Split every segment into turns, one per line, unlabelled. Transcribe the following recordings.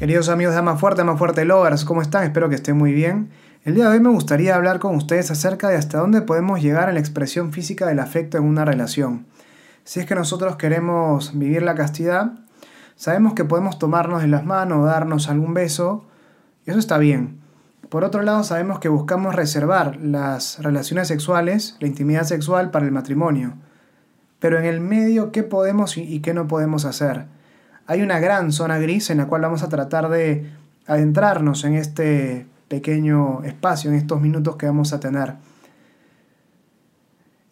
Queridos amigos de Ama Fuerte, Ama Fuerte Lovers, ¿cómo están? Espero que estén muy bien. El día de hoy me gustaría hablar con ustedes acerca de hasta dónde podemos llegar en la expresión física del afecto en una relación. Si es que nosotros queremos vivir la castidad, sabemos que podemos tomarnos de las manos, darnos algún beso, y eso está bien. Por otro lado, sabemos que buscamos reservar las relaciones sexuales, la intimidad sexual para el matrimonio. Pero en el medio, ¿qué podemos y qué no podemos hacer? Hay una gran zona gris en la cual vamos a tratar de adentrarnos en este pequeño espacio, en estos minutos que vamos a tener.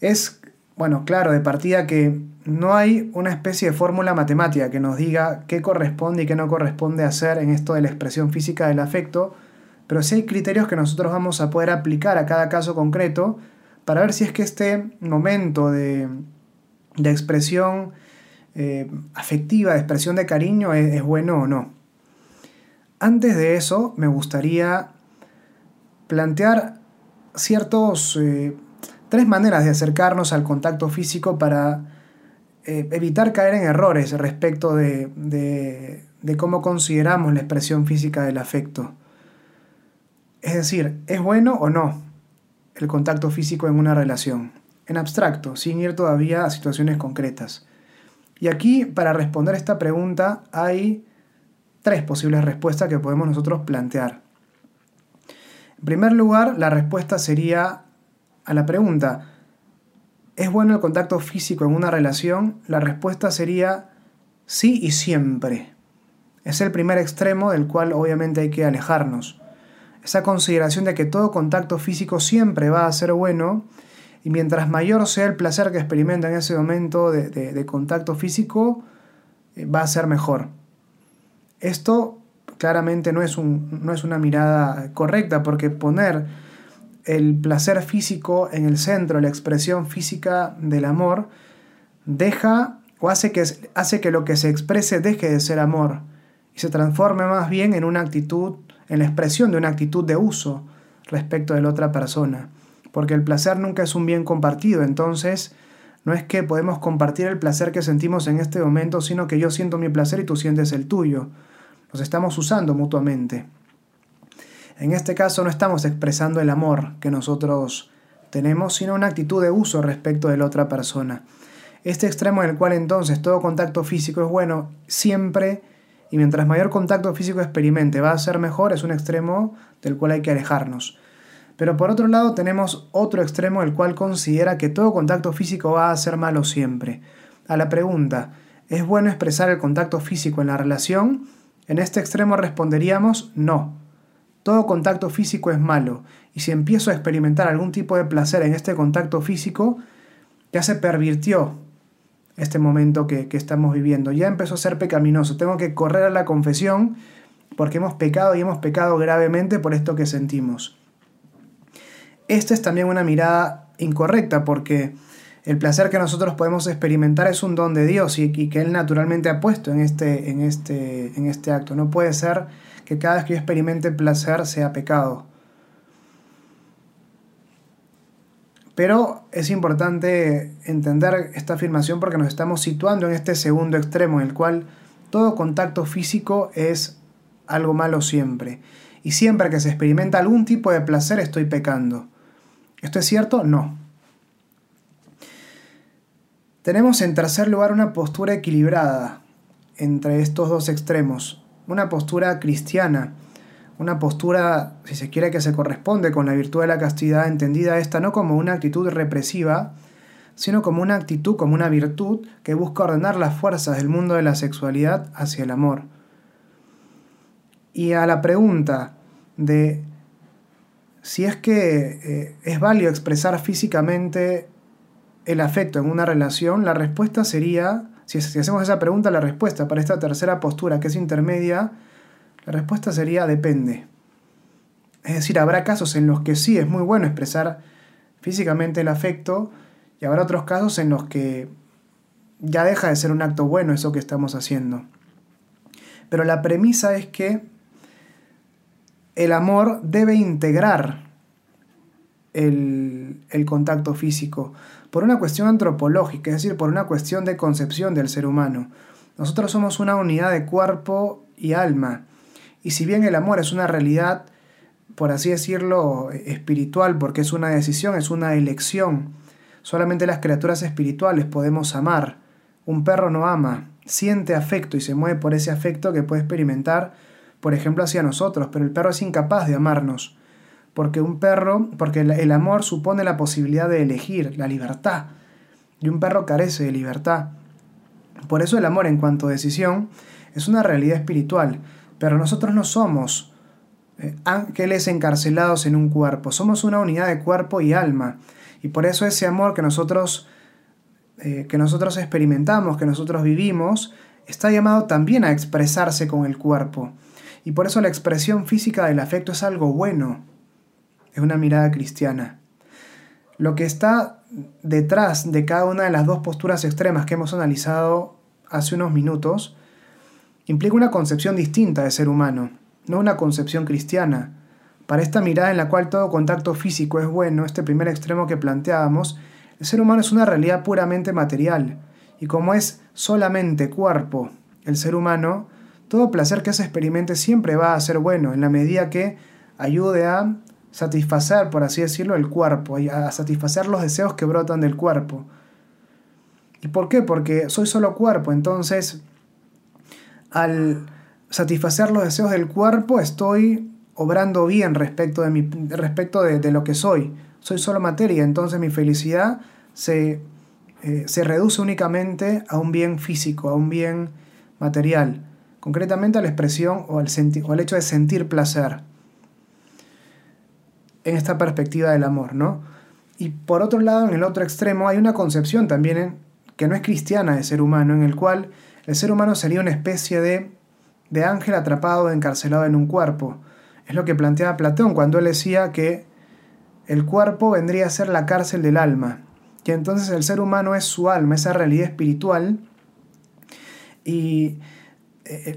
Es, bueno, claro, de partida que no hay una especie de fórmula matemática que nos diga qué corresponde y qué no corresponde hacer en esto de la expresión física del afecto, pero sí hay criterios que nosotros vamos a poder aplicar a cada caso concreto para ver si es que este momento de, de expresión eh, afectiva, expresión de cariño, es, bueno o no. Antes de eso, me gustaría plantear ciertos eh, tres maneras de acercarnos al contacto físico para eh, evitar caer en errores respecto de, cómo consideramos la expresión física del afecto. Es decir, ¿es bueno o no el contacto físico en una relación? En abstracto, sin ir todavía a situaciones concretas. Y aquí, para responder esta pregunta, hay tres posibles respuestas que podemos nosotros plantear. En primer lugar, la respuesta sería a la pregunta, ¿es bueno el contacto físico en una relación? La respuesta sería sí y siempre. Es el primer extremo del cual obviamente hay que alejarnos. Esa consideración de que todo contacto físico siempre va a ser bueno y mientras mayor sea el placer que experimenta en ese momento de, contacto físico, eh, va a ser mejor. Esto claramente no es, una mirada correcta porque poner el placer físico en el centro, la expresión física del amor, deja o hace que, hace que lo que se exprese deje de ser amor y se transforme más bien en una actitud, en la expresión de una actitud de uso respecto de la otra persona porque el placer nunca es un bien compartido, entonces no es que podemos compartir el placer que sentimos en este momento, sino que yo siento mi placer y tú sientes el tuyo. Nos estamos usando mutuamente. En este caso no estamos expresando el amor que nosotros tenemos, sino una actitud de uso respecto de la otra persona. Este extremo en el cual entonces todo contacto físico es bueno siempre y mientras mayor contacto físico experimente va a ser mejor, es un extremo del cual hay que alejarnos. Pero por otro lado tenemos otro extremo el cual considera que todo contacto físico va a ser malo siempre. A la pregunta, ¿es bueno expresar el contacto físico en la relación? En este extremo responderíamos no. Todo contacto físico es malo, y si empiezo a experimentar algún tipo de placer en este contacto físico, ya se pervirtió este momento que, que, estamos viviendo. Ya empezó a ser pecaminoso. Tengo que correr a la confesión porque hemos pecado y hemos pecado gravemente por esto que sentimos. Esta es también una mirada incorrecta porque el placer que nosotros podemos experimentar es un don de Dios y, que Él naturalmente ha puesto en este, en, este, en este acto. No puede ser que cada vez que yo experimente placer sea pecado. Pero es importante entender esta afirmación porque nos estamos situando en este segundo extremo en el cual todo contacto físico es algo malo siempre. Y siempre que se experimenta algún tipo de placer estoy pecando. ¿Esto es cierto? No. Tenemos en tercer lugar una postura equilibrada entre estos dos extremos, una postura cristiana, una postura, si se quiere, que se corresponde con la virtud de la castidad, entendida esta no como una actitud represiva, sino como una actitud, como una virtud que busca ordenar las fuerzas del mundo de la sexualidad hacia el amor. Y a la pregunta de si es que eh, es válido expresar físicamente el afecto en una relación, la respuesta sería, si, hacemos esa pregunta, la respuesta para esta tercera postura que es intermedia, la respuesta sería depende. Es decir, habrá casos en los que sí es muy bueno expresar físicamente el afecto y habrá otros casos en los que ya deja de ser un acto bueno eso que estamos haciendo. Pero la premisa es que el amor debe integrar el, contacto físico por una cuestión antropológica, es decir, por una cuestión de concepción del ser humano. Nosotros somos una unidad de cuerpo y alma, Y si bien el amor es una realidad, por así decirlo, espiritual, porque es una decisión, es una elección, solamente las criaturas espirituales podemos amar. Un perro no ama, siente afecto y se mueve por ese afecto que puede experimentar, por ejemplo, hacia nosotros, pero el perro es incapaz de amarnos, porque un perro, porque el amor supone la posibilidad de elegir, la libertad, y un perro carece de libertad. Por eso el amor en cuanto a decisión es una realidad espiritual, pero nosotros no somos eh, ángeles encarcelados en un cuerpo, somos una unidad de cuerpo y alma, y por eso ese amor que nosotros, eh, que nosotros experimentamos, que nosotros vivimos, está llamado también a expresarse con el cuerpo. Y por eso la expresión física del afecto es algo bueno, es una mirada cristiana. Lo que está detrás de cada una de las dos posturas extremas que hemos analizado hace unos minutos implica una concepción distinta de ser humano, no una concepción cristiana. Para esta mirada en la cual todo contacto físico es bueno, este primer extremo que planteábamos, el ser humano es una realidad puramente material, y como es solamente cuerpo, el ser humano, todo placer que se experimente siempre va a ser bueno, en la medida que ayude a satisfacer, por así decirlo, el cuerpo, a satisfacer los deseos que brotan del cuerpo. ¿Y por qué? Porque soy solo cuerpo, entonces al satisfacer los deseos del cuerpo estoy obrando bien respecto de, mi, respecto de, lo que soy. Soy solo materia, entonces mi felicidad se, eh, se reduce únicamente a un bien físico, a un bien material, concretamente a la expresión o al, o al hecho de sentir placer en esta perspectiva del amor, ¿no? Y por otro lado, en el otro extremo, hay una concepción también que no es cristiana de ser humano, en el cual el ser humano sería una especie de, de ángel atrapado, encarcelado en un cuerpo. Es lo que planteaba Platón cuando él decía que el cuerpo vendría a ser la cárcel del alma, que entonces el ser humano es su alma, esa realidad espiritual, y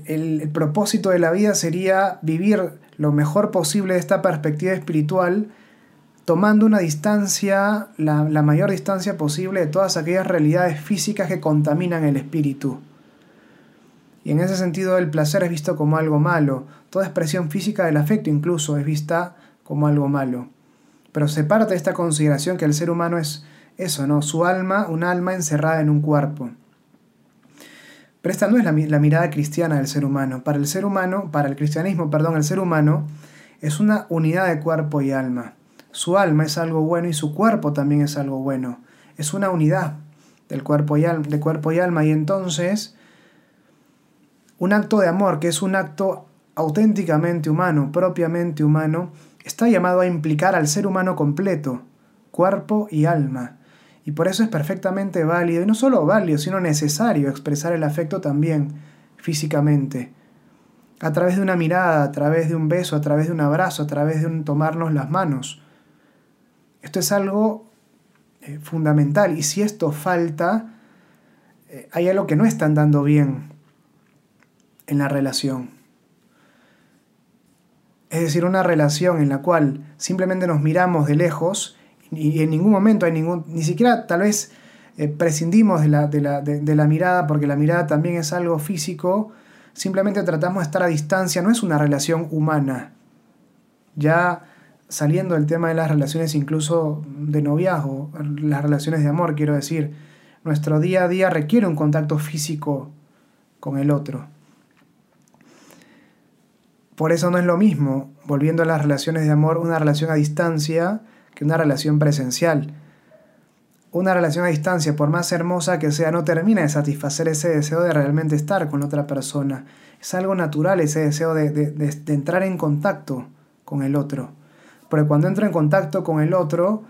el, propósito de la vida sería vivir lo mejor posible esta perspectiva espiritual, tomando una distancia, la, mayor distancia posible de todas aquellas realidades físicas que contaminan el espíritu. Y en ese sentido el placer es visto como algo malo, toda expresión física del afecto incluso es vista como algo malo. Pero se parte de esta consideración que el ser humano es eso, ¿no? Su alma, un alma encerrada en un cuerpo. Pero esta no es la, mirada cristiana del ser humano. Para el ser humano, para el cristianismo, perdón, el ser humano es una unidad de cuerpo y alma. Su alma es algo bueno y su cuerpo también es algo bueno. Es una unidad del cuerpo y de cuerpo y alma. Y entonces, un acto de amor, que es un acto auténticamente humano, propiamente humano, está llamado a implicar al ser humano completo, cuerpo y alma. Y por eso es perfectamente válido, y no solo válido, sino necesario expresar el afecto también físicamente. A través de una mirada, a través de un beso, a través de un abrazo, a través de un tomarnos las manos. Esto es algo eh, fundamental. Y si esto falta, eh, hay algo que no está andando bien en la relación. Es decir, una relación en la cual simplemente nos miramos de lejos y en ningún momento hay ningún, ni siquiera tal vez eh, prescindimos de la, de, la, de la mirada, porque la mirada también es algo físico, simplemente tratamos de estar a distancia, no es una relación humana. Ya saliendo del tema de las relaciones incluso de noviazgo, las relaciones de amor, quiero decir, nuestro día a día requiere un contacto físico con el otro. Por eso no es lo mismo, volviendo a las relaciones de amor, una relación a distancia que una relación presencial. Una relación a distancia, por más hermosa que sea, no termina de satisfacer ese deseo de realmente estar con otra persona. Es algo natural ese deseo de, entrar en contacto con el otro. Porque cuando entro en contacto con el otro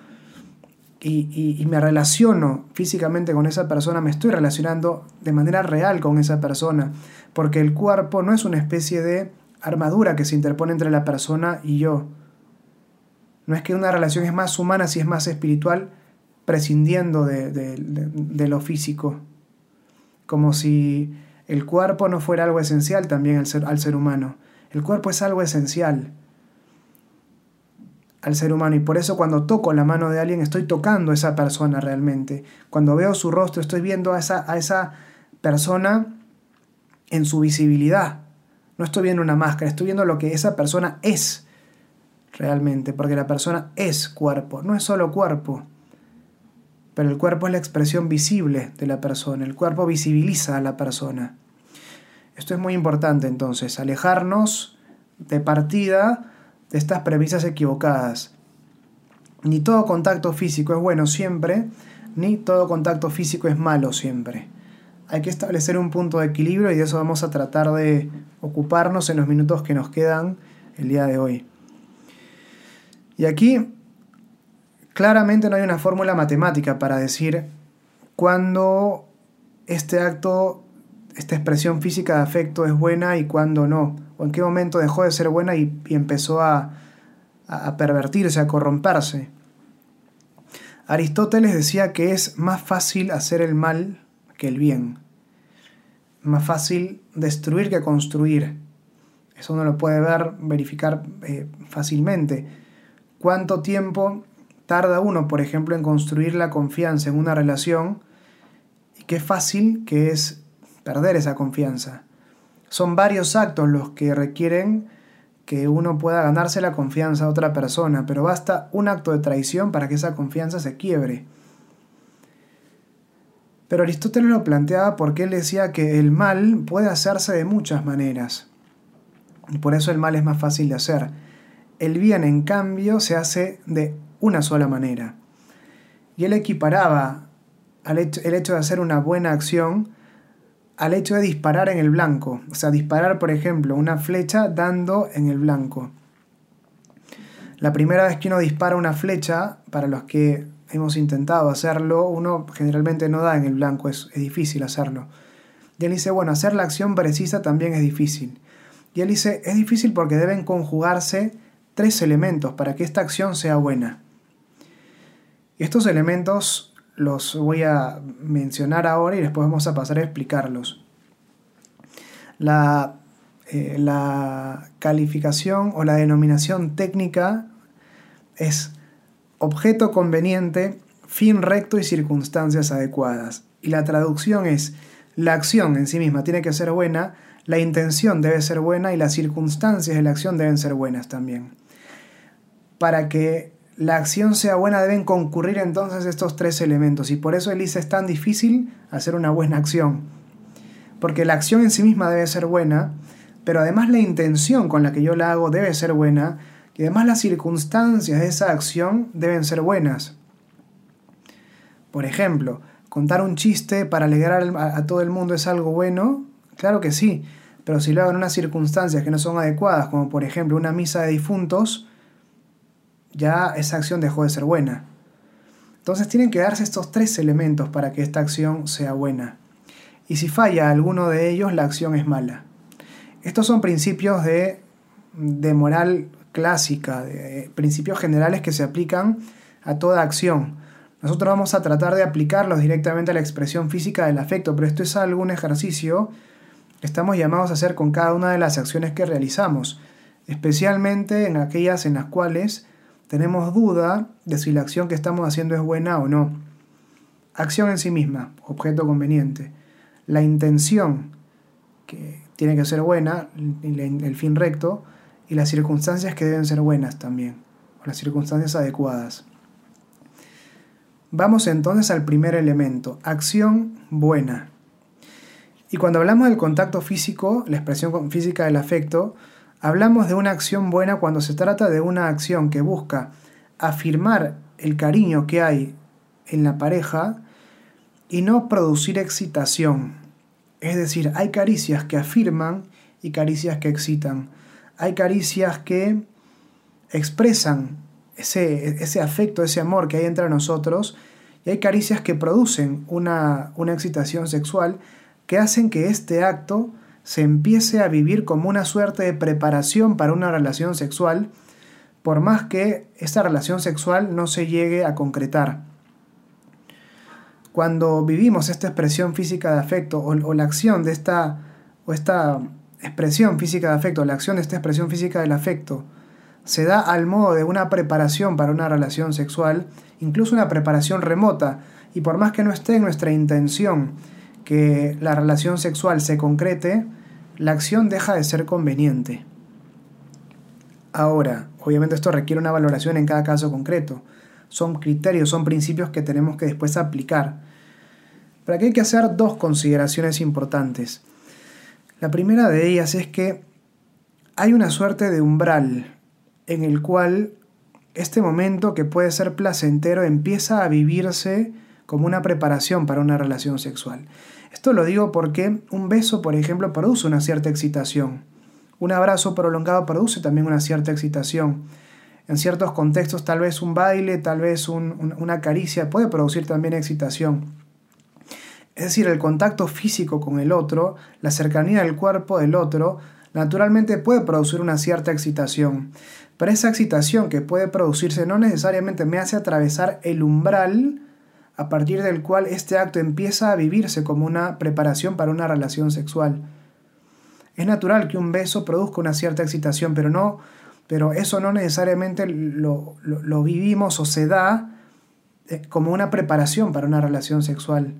y, y me relaciono físicamente con esa persona, me estoy relacionando de manera real con esa persona. Porque el cuerpo no es una especie de armadura que se interpone entre la persona y yo no es que una relación es más humana si es más espiritual, prescindiendo de, lo físico. Como si el cuerpo no fuera algo esencial también al ser, humano. El cuerpo es algo esencial al ser humano y por eso cuando toco la mano de alguien estoy tocando a esa persona realmente. Cuando veo su rostro estoy viendo a esa persona en su visibilidad. No estoy viendo una máscara, estoy viendo lo que esa persona es realmente, porque la persona es cuerpo, no es solo cuerpo. Pero el cuerpo es la expresión visible de la persona, el cuerpo visibiliza a la persona. Esto es muy importante entonces, alejarnos de partida de estas premisas equivocadas. Ni todo contacto físico es bueno siempre, ni todo contacto físico es malo siempre. Hay que establecer un punto de equilibrio y de eso vamos a tratar de ocuparnos en los minutos que nos quedan el día de hoy. Y aquí claramente no hay una fórmula matemática para decir cuándo este acto, esta expresión física de afecto es buena y cuándo no, o en qué momento dejó de ser buena y, empezó a, a pervertirse, a corromperse. Aristóteles decía que es más fácil hacer el mal que el bien. Más fácil destruir que construir. Eso uno lo puede ver, verificar eh, fácilmente. ¿Cuánto tiempo tarda uno, por ejemplo, en construir la confianza en una relación? Y qué fácil que es perder esa confianza. Son varios actos los que requieren que uno pueda ganarse la confianza de otra persona, pero basta un acto de traición para que esa confianza se quiebre. Pero Aristóteles lo planteaba porque él decía que el mal puede hacerse de muchas maneras. Y por eso el mal es más fácil de hacer. El bien, en cambio, se hace de una sola manera. Y él equiparaba el hecho de hacer una buena acción al hecho de disparar en el blanco. O sea, disparar, por ejemplo, una flecha dando en el blanco. La primera vez que uno dispara una flecha, para los que hemos intentado hacerlo, uno generalmente no da en el blanco, es, difícil hacerlo. Y él dice, bueno, hacer la acción precisa también es difícil. Y él dice, es difícil porque deben conjugarse tres elementos para que esta acción sea buena. Estos elementos los voy a mencionar ahora y después vamos a pasar a explicarlos. La, eh, la calificación o la denominación técnica es objeto conveniente, fin recto y circunstancias adecuadas. Y la traducción es, la acción en sí misma tiene que ser buena, la intención debe ser buena y las circunstancias de la acción deben ser buenas también. Para que la acción sea buena deben concurrir entonces estos tres elementos y por eso dice es tan difícil hacer una buena acción. Porque la acción en sí misma debe ser buena, pero además la intención con la que yo la hago debe ser buena y además las circunstancias de esa acción deben ser buenas. Por ejemplo, contar un chiste para alegrar a todo el mundo es algo bueno, claro que sí, pero si lo hago en unas circunstancias que no son adecuadas, como por ejemplo una misa de difuntos, ya esa acción dejó de ser buena. Entonces tienen que darse estos tres elementos para que esta acción sea buena. Y si falla alguno de ellos, la acción es mala. Estos son principios de, de moral clásica, de principios generales que se aplican a toda acción. Nosotros vamos a tratar de aplicarlos directamente a la expresión física del afecto, pero esto es algún ejercicio que estamos llamados a hacer con cada una de las acciones que realizamos, especialmente en aquellas en las cuales tenemos duda de si la acción que estamos haciendo es buena o no. Acción en sí misma, objeto conveniente. La intención, que tiene que ser buena, el fin recto, y las circunstancias que deben ser buenas también, o las circunstancias adecuadas. Vamos entonces al primer elemento, acción buena. Y cuando hablamos del contacto físico, la expresión física del afecto, Hablamos de una acción buena cuando se trata de una acción que busca afirmar el cariño que hay en la pareja y no producir excitación. Es decir, hay caricias que afirman y caricias que excitan. Hay caricias que expresan ese, ese afecto, ese amor que hay entre nosotros y hay caricias que producen una, una excitación sexual que hacen que este acto se empiece a vivir como una suerte de preparación para una relación sexual, por más que esta relación sexual no se llegue a concretar. Cuando vivimos esta expresión física de afecto o, la acción de esta, o esta expresión física de afecto, la acción de esta expresión física del afecto, se da al modo de una preparación para una relación sexual, incluso una preparación remota, y por más que no esté en nuestra intención que la relación sexual se concrete, la acción deja de ser conveniente. Ahora, obviamente esto requiere una valoración en cada caso concreto. Son criterios, son principios que tenemos que después aplicar. Pero aquí hay que hacer dos consideraciones importantes. La primera de ellas es que hay una suerte de umbral en el cual este momento que puede ser placentero empieza a vivirse como una preparación para una relación sexual. Esto lo digo porque un beso, por ejemplo, produce una cierta excitación. Un abrazo prolongado produce también una cierta excitación. En ciertos contextos, tal vez un baile, tal vez una caricia puede producir también excitación. Es decir, el contacto físico con el otro, la cercanía del cuerpo del otro, naturalmente puede producir una cierta excitación. Pero esa excitación que puede producirse no necesariamente me hace atravesar el umbral a partir del cual este acto empieza a vivirse como una preparación para una relación sexual. Es natural que un beso produzca una cierta excitación, pero, no, pero eso no necesariamente lo, vivimos o se da eh, como una preparación para una relación sexual.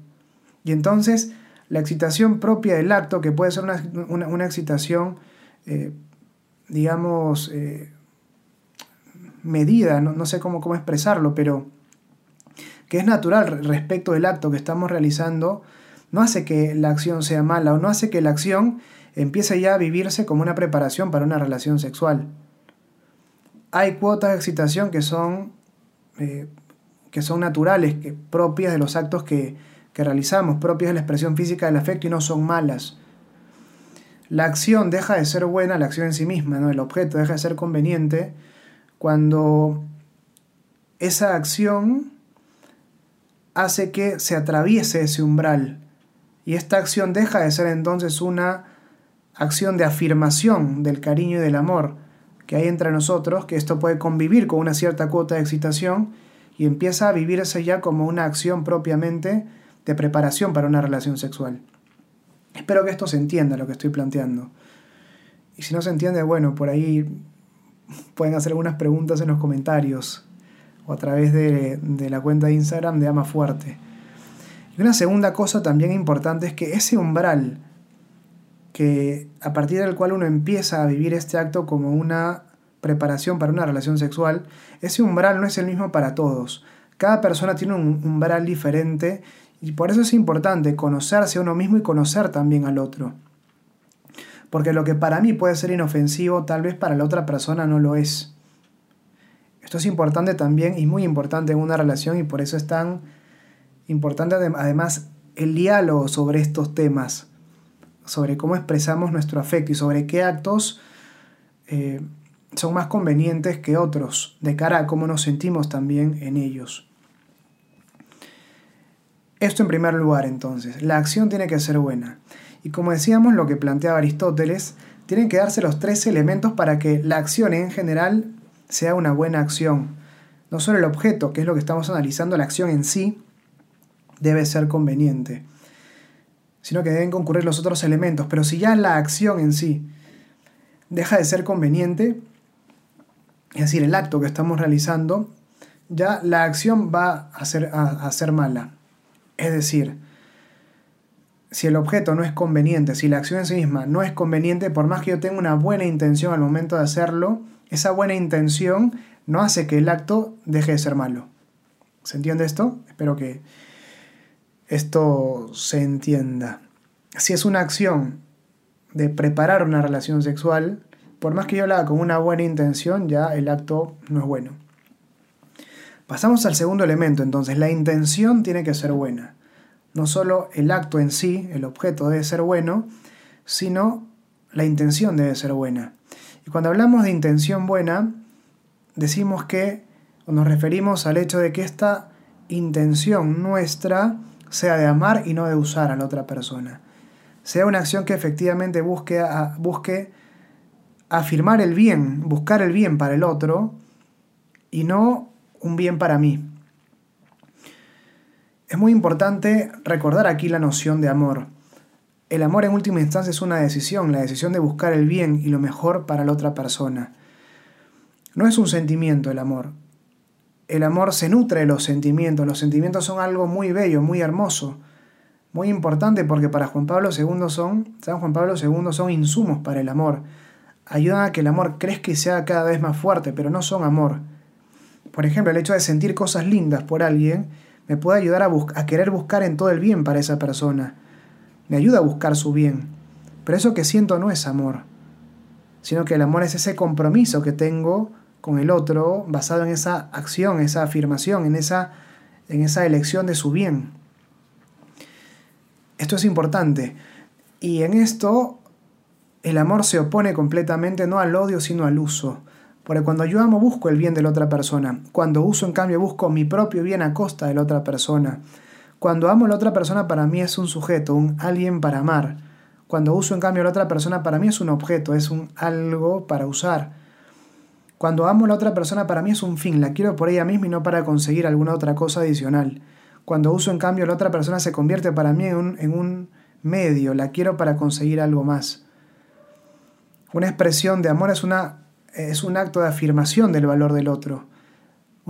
Y entonces la excitación propia del acto, que puede ser una, excitación, eh, digamos, eh, medida, no, sé cómo, cómo expresarlo, pero que es natural respecto del acto que estamos realizando, no hace que la acción sea mala o no hace que la acción empiece ya a vivirse como una preparación para una relación sexual. Hay cuotas de excitación que son, eh, que son naturales, que, propias de los actos que, que realizamos, propias de la expresión física del afecto y no son malas. La acción deja de ser buena, la acción en sí misma, ¿no? el objeto deja de ser conveniente cuando esa acción hace que se atraviese ese umbral. Y esta acción deja de ser entonces una acción de afirmación del cariño y del amor que hay entre nosotros, que esto puede convivir con una cierta cuota de excitación y empieza a vivirse ya como una acción propiamente de preparación para una relación sexual. Espero que esto se entienda lo que estoy planteando. Y si no se entiende, bueno, por ahí pueden hacer algunas preguntas en los comentarios o a través de, la cuenta de Instagram de Ama Fuerte. Y una segunda cosa también importante es que ese umbral que a partir del cual uno empieza a vivir este acto como una preparación para una relación sexual, ese umbral no es el mismo para todos. Cada persona tiene un umbral diferente y por eso es importante conocerse a uno mismo y conocer también al otro. Porque lo que para mí puede ser inofensivo, tal vez para la otra persona no lo es. Esto es importante también y muy importante en una relación y por eso es tan importante además el diálogo sobre estos temas sobre cómo expresamos nuestro afecto y sobre qué actos eh, son más convenientes que otros, de cara a cómo nos sentimos también en ellos. Esto en primer lugar entonces, la acción tiene que ser buena. Y como decíamos, lo que planteaba Aristóteles, tienen que darse los tres elementos para que la acción en general sea una buena acción. No solo el objeto, que es lo que estamos analizando, la acción en sí debe ser conveniente sino que deben concurrir los otros elementos. Pero si ya la acción en sí deja de ser conveniente, es decir, el acto que estamos realizando, ya la acción va a ser, a, ser mala. Es decir, si el objeto no es conveniente, si la acción en sí misma no es conveniente, por más que yo tenga una buena intención al momento de hacerlo, esa buena intención no hace que el acto deje de ser malo. ¿Se entiende esto? Espero que, esto se entienda. Si es una acción de preparar una relación sexual, por más que yo la haga con una buena intención, ya el acto no es bueno. Pasamos al segundo elemento, entonces la intención tiene que ser buena. No solo el acto en sí, el objeto debe ser bueno, sino la intención debe ser buena. Cuando hablamos de intención buena, decimos que nos referimos al hecho de que esta intención nuestra sea de amar y no de usar a la otra persona. Sea una acción que efectivamente busque, busque afirmar el bien, buscar el bien para el otro y no un bien para mí. Es muy importante recordar aquí la noción de amor. El amor en última instancia es una decisión, la decisión de buscar el bien y lo mejor para la otra persona. No es un sentimiento el amor, el amor se nutre de los sentimientos, los sentimientos son algo muy bello, muy hermoso. Muy importante porque para Juan Pablo II son, San Juan Pablo II son insumos para el amor. Ayudan a que el amor crezca y sea cada vez más fuerte, pero no son amor. Por ejemplo, el hecho de sentir cosas lindas por alguien me puede ayudar a, a querer buscar en todo el bien para esa persona. Me ayuda a buscar su bien. Pero eso que siento no es amor, sino que el amor es ese compromiso que tengo con el otro basado en esa acción, esa afirmación, en esa, en esa elección de su bien. Esto es importante. Y en esto el amor se opone completamente no al odio, sino al uso. Porque cuando yo amo busco el bien de la otra persona. Cuando uso, en cambio, busco mi propio bien a costa de la otra persona. Cuando amo a la otra persona, para mí es un sujeto, un alguien para amar. Cuando uso, en cambio, a la otra persona, para mí es un objeto, es un algo para usar. Cuando amo a la otra persona, para mí es un fin, la quiero por ella misma y no para conseguir alguna otra cosa adicional. Cuando uso, en cambio, a la otra persona, se convierte para mí en un, en un medio, la quiero para conseguir algo más. Una expresión de amor es una es un acto de afirmación del valor del otro.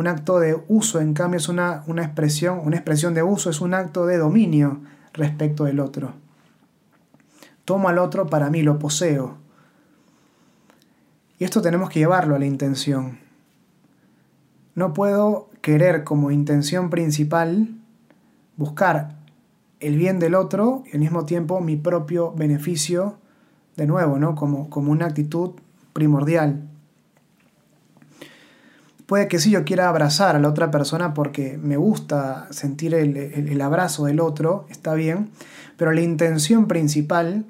Un acto de uso, en cambio, es una, una, expresión, una expresión de uso, es un acto de dominio respecto del otro. Tomo al otro para mí, lo poseo. Y esto tenemos que llevarlo a la intención. No puedo querer como intención principal buscar el bien del otro y al mismo tiempo mi propio beneficio, de nuevo, ¿no? como, como una actitud primordial. Puede que sí yo quiera abrazar a la otra persona porque me gusta sentir el, abrazo del otro, está bien, pero la intención principal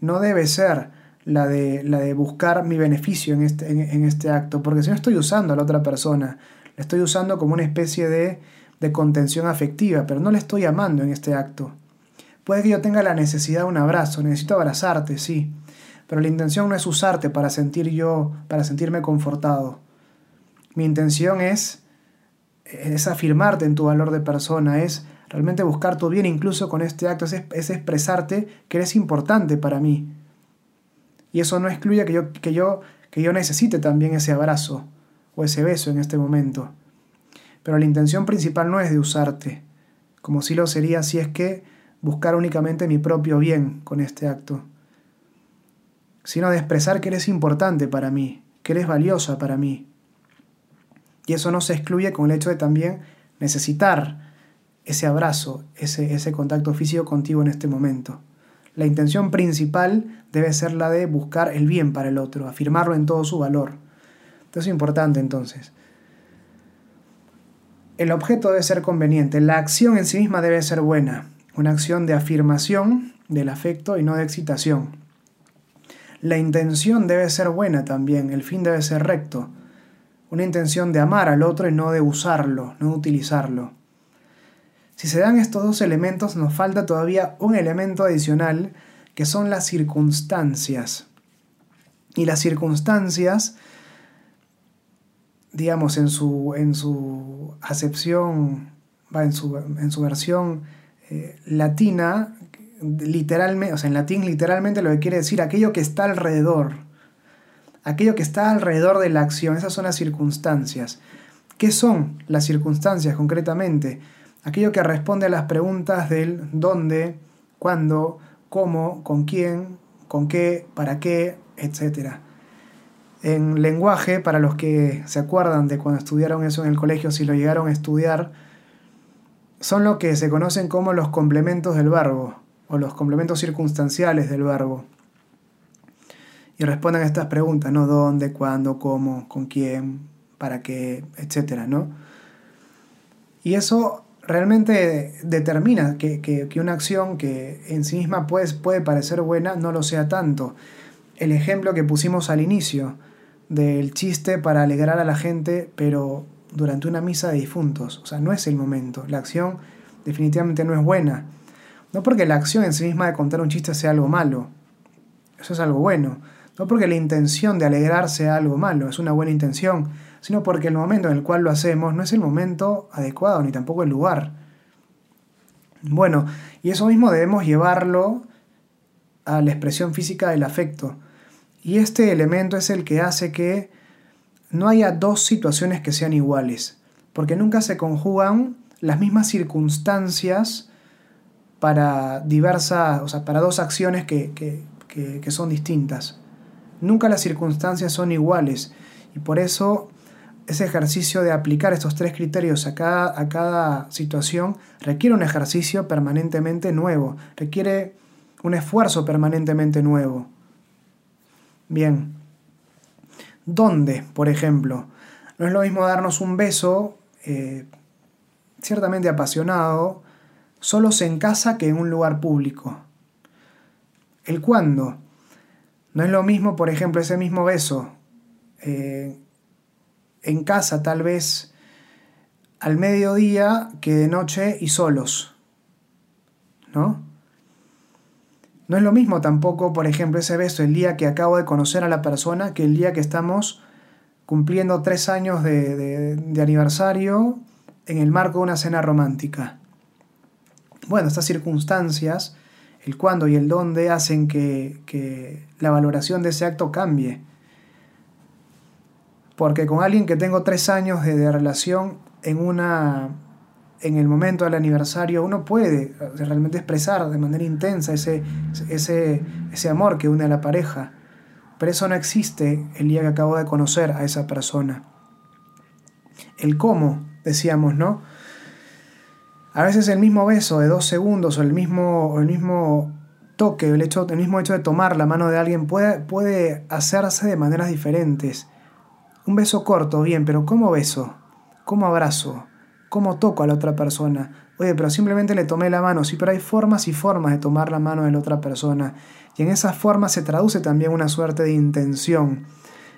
no debe ser la de, la de buscar mi beneficio en este, en, este acto, porque si no estoy usando a la otra persona, la estoy usando como una especie de, de contención afectiva, pero no le estoy amando en este acto. Puede que yo tenga la necesidad de un abrazo, necesito abrazarte, sí, pero la intención no es usarte para sentir yo, para sentirme confortado. Mi intención es, es afirmarte en tu valor de persona, es realmente buscar tu bien incluso con este acto, es, es expresarte que eres importante para mí. Y eso no excluye que yo, que, yo, que yo necesite también ese abrazo o ese beso en este momento. Pero la intención principal no es de usarte, como si lo sería si es que buscar únicamente mi propio bien con este acto, sino de expresar que eres importante para mí, que eres valiosa para mí, y eso no se excluye con el hecho de también necesitar ese abrazo, ese, ese contacto físico contigo en este momento. La intención principal debe ser la de buscar el bien para el otro, afirmarlo en todo su valor. Esto es importante entonces. El objeto debe ser conveniente, la acción en sí misma debe ser buena, una acción de afirmación del afecto y no de excitación. La intención debe ser buena también, el fin debe ser recto, una intención de amar al otro y no de usarlo, no de utilizarlo. Si se dan estos dos elementos, nos falta todavía un elemento adicional que son las circunstancias. Y las circunstancias, digamos, en su, en su acepción, en su, en su versión eh, latina, literalmente, o sea, en latín literalmente lo que quiere decir aquello que está alrededor, aquello que está alrededor de la acción, esas son las circunstancias. ¿Qué son las circunstancias concretamente? Aquello que responde a las preguntas del dónde, cuándo, cómo, con quién, con qué, para qué, etc. En lenguaje, para los que se acuerdan de cuando estudiaron eso en el colegio, si lo llegaron a estudiar, son lo que se conocen como los complementos del verbo o los complementos circunstanciales del verbo y respondan estas preguntas, ¿no? ¿Dónde, cuándo, cómo, con quién, para qué, etcétera, ¿no? Y eso realmente determina que, una acción que en sí misma puede parecer buena no lo sea tanto. El ejemplo que pusimos al inicio del chiste para alegrar a la gente, pero durante una misa de difuntos. O sea, no es el momento. La acción definitivamente no es buena. No porque la acción en sí misma de contar un chiste sea algo malo. Eso es algo bueno. No porque la intención de alegrarse sea algo malo, es una buena intención, sino porque el momento en el cual lo hacemos no es el momento adecuado, ni tampoco el lugar. Bueno, y eso mismo debemos llevarlo a la expresión física del afecto. Y este elemento es el que hace que no haya dos situaciones que sean iguales, porque nunca se conjugan las mismas circunstancias para diversas, o sea, para dos acciones que, que son distintas. Nunca las circunstancias son iguales y por eso ese ejercicio de aplicar estos tres criterios a cada, a cada situación requiere un ejercicio permanentemente nuevo, requiere un esfuerzo permanentemente nuevo. Bien. ¿Dónde, por ejemplo? No es lo mismo darnos un beso, eh, ciertamente apasionado, solos en casa que en un lugar público. El cuándo. No es lo mismo, por ejemplo, ese mismo beso eh, en casa tal vez al mediodía que de noche y solos. ¿No? No es lo mismo tampoco, por ejemplo, ese beso el día que acabo de conocer a la persona que el día que estamos cumpliendo tres años de, aniversario en el marco de una cena romántica. Bueno, estas circunstancias, el cuándo y el dónde, hacen que, que la valoración de ese acto cambie. Porque con alguien que tengo tres años de, relación en una en el momento del aniversario uno puede realmente expresar de manera intensa ese, ese, ese amor que une a la pareja. Pero eso no existe el día que acabo de conocer a esa persona. El cómo, decíamos, ¿no? A veces el mismo beso de dos segundos o el mismo, el mismo toque, el, hecho, el mismo hecho de tomar la mano de alguien puede, puede hacerse de maneras diferentes. Un beso corto, bien, pero ¿cómo beso? ¿Cómo abrazo? ¿Cómo toco a la otra persona? Oye, pero simplemente le tomé la mano. Sí, pero hay formas y formas de tomar la mano de la otra persona. Y en esas formas se traduce también una suerte de intención,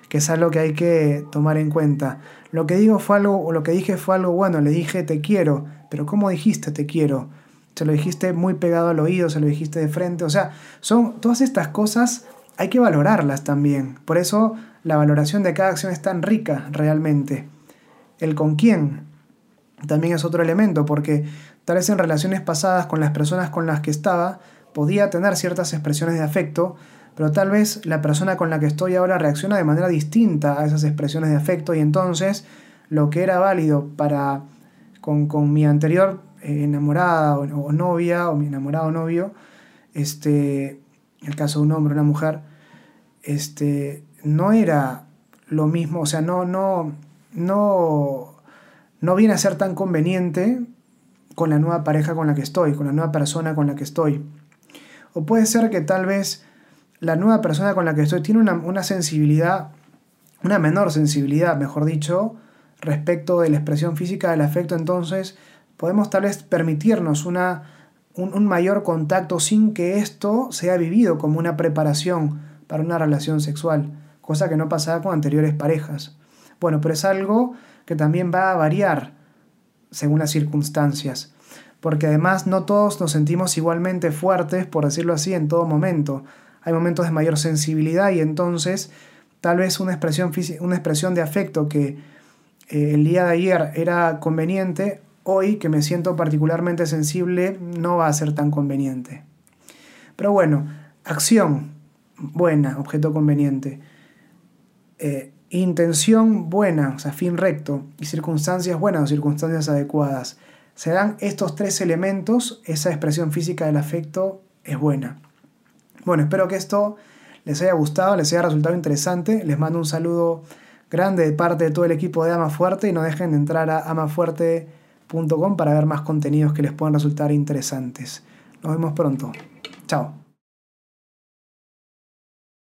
que es algo que hay que tomar en cuenta. Lo que digo fue algo, o lo que dije fue algo bueno, le dije te quiero, pero ¿cómo dijiste te quiero? Se lo dijiste muy pegado al oído, se lo dijiste de frente. O sea, son todas estas cosas hay que valorarlas también. Por eso la valoración de cada acción es tan rica realmente. El con quién también es otro elemento, porque tal vez en relaciones pasadas con las personas con las que estaba, podía tener ciertas expresiones de afecto, pero tal vez la persona con la que estoy ahora reacciona de manera distinta a esas expresiones de afecto y entonces lo que era válido para con, mi anterior eh, enamorada o, novia o mi enamorado novio, este, en el caso de un hombre o una mujer, este, no era lo mismo, o sea, no, no, no, no viene a ser tan conveniente con la nueva pareja con la que estoy, con la nueva persona con la que estoy. O puede ser que tal vez la nueva persona con la que estoy tiene una, una sensibilidad, una menor sensibilidad, mejor dicho, respecto de la expresión física del afecto, entonces podemos tal vez permitirnos una, un, mayor contacto sin que esto sea vivido como una preparación para una relación sexual cosa que no pasaba con anteriores parejas. Bueno, pero es algo que también va a variar según las circunstancias, porque además no todos nos sentimos igualmente fuertes, por decirlo así, en todo momento. Hay momentos de mayor sensibilidad y entonces tal vez una expresión, una expresión de afecto que el día de ayer era conveniente, hoy que me siento particularmente sensible no va a ser tan conveniente. Pero bueno, acción buena, objeto conveniente. Eh, intención buena, o sea, fin recto, y circunstancias buenas o circunstancias adecuadas. Se dan estos tres elementos, esa expresión física del afecto es buena. Bueno, espero que esto les haya gustado, les haya resultado interesante. Les mando un saludo grande de parte de todo el equipo de Ama Fuerte y no dejen de entrar a amafuerte.com para ver más contenidos que les puedan resultar interesantes. Nos vemos pronto. Chao.